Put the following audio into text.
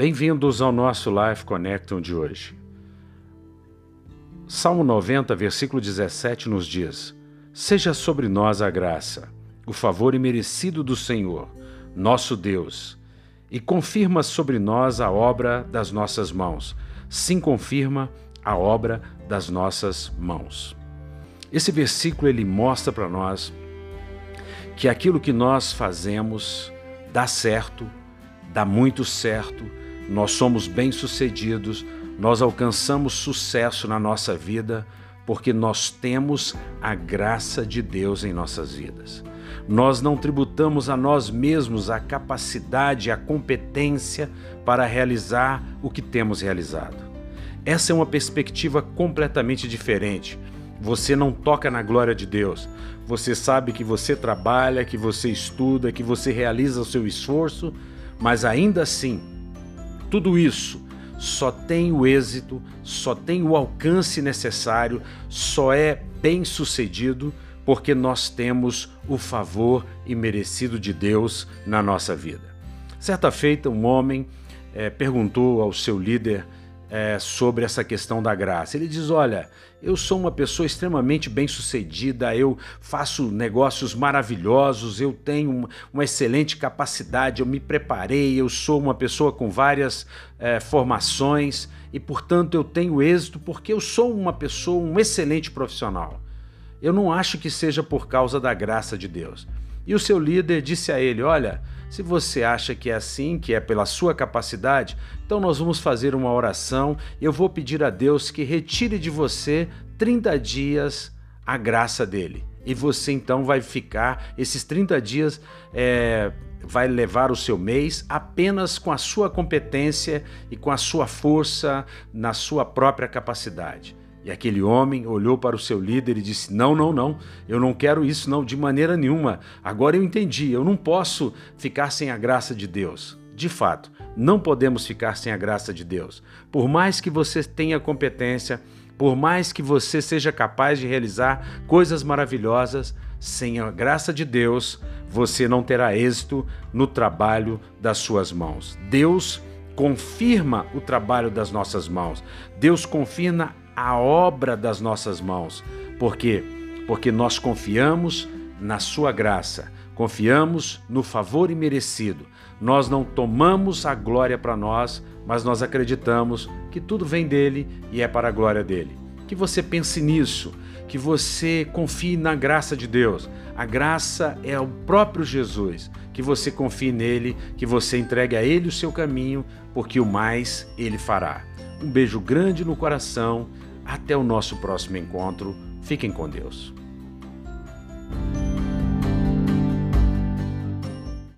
Bem-vindos ao nosso Life Connectum de hoje. Salmo 90, versículo 17 nos diz: Seja sobre nós a graça, o favor imerecido do Senhor, nosso Deus, e confirma sobre nós a obra das nossas mãos. Sim, confirma a obra das nossas mãos. Esse versículo ele mostra para nós que aquilo que nós fazemos dá certo, dá muito certo nós somos bem-sucedidos, nós alcançamos sucesso na nossa vida porque nós temos a graça de Deus em nossas vidas. Nós não tributamos a nós mesmos a capacidade, a competência para realizar o que temos realizado. Essa é uma perspectiva completamente diferente. Você não toca na glória de Deus. Você sabe que você trabalha, que você estuda, que você realiza o seu esforço, mas ainda assim tudo isso só tem o êxito, só tem o alcance necessário, só é bem sucedido porque nós temos o favor imerecido de Deus na nossa vida. Certa feita, um homem é, perguntou ao seu líder é, sobre essa questão da graça. Ele diz: Olha, eu sou uma pessoa extremamente bem-sucedida, eu faço negócios maravilhosos, eu tenho uma excelente capacidade, eu me preparei, eu sou uma pessoa com várias é, formações e, portanto, eu tenho êxito porque eu sou uma pessoa, um excelente profissional. Eu não acho que seja por causa da graça de Deus. E o seu líder disse a ele: Olha, se você acha que é assim, que é pela sua capacidade, então nós vamos fazer uma oração. Eu vou pedir a Deus que retire de você 30 dias a graça dele. E você então vai ficar, esses 30 dias, é, vai levar o seu mês apenas com a sua competência e com a sua força, na sua própria capacidade. E aquele homem olhou para o seu líder e disse: Não, não, não, eu não quero isso, não, de maneira nenhuma. Agora eu entendi, eu não posso ficar sem a graça de Deus. De fato, não podemos ficar sem a graça de Deus. Por mais que você tenha competência, por mais que você seja capaz de realizar coisas maravilhosas, sem a graça de Deus, você não terá êxito no trabalho das suas mãos. Deus confirma o trabalho das nossas mãos. Deus confirma a obra das nossas mãos. Por quê? Porque nós confiamos na Sua graça, confiamos no favor imerecido. Nós não tomamos a glória para nós, mas nós acreditamos que tudo vem dele e é para a glória dele. Que você pense nisso, que você confie na graça de Deus. A graça é o próprio Jesus. Que você confie nele, que você entregue a ele o seu caminho, porque o mais ele fará. Um beijo grande no coração até o nosso próximo encontro. Fiquem com Deus.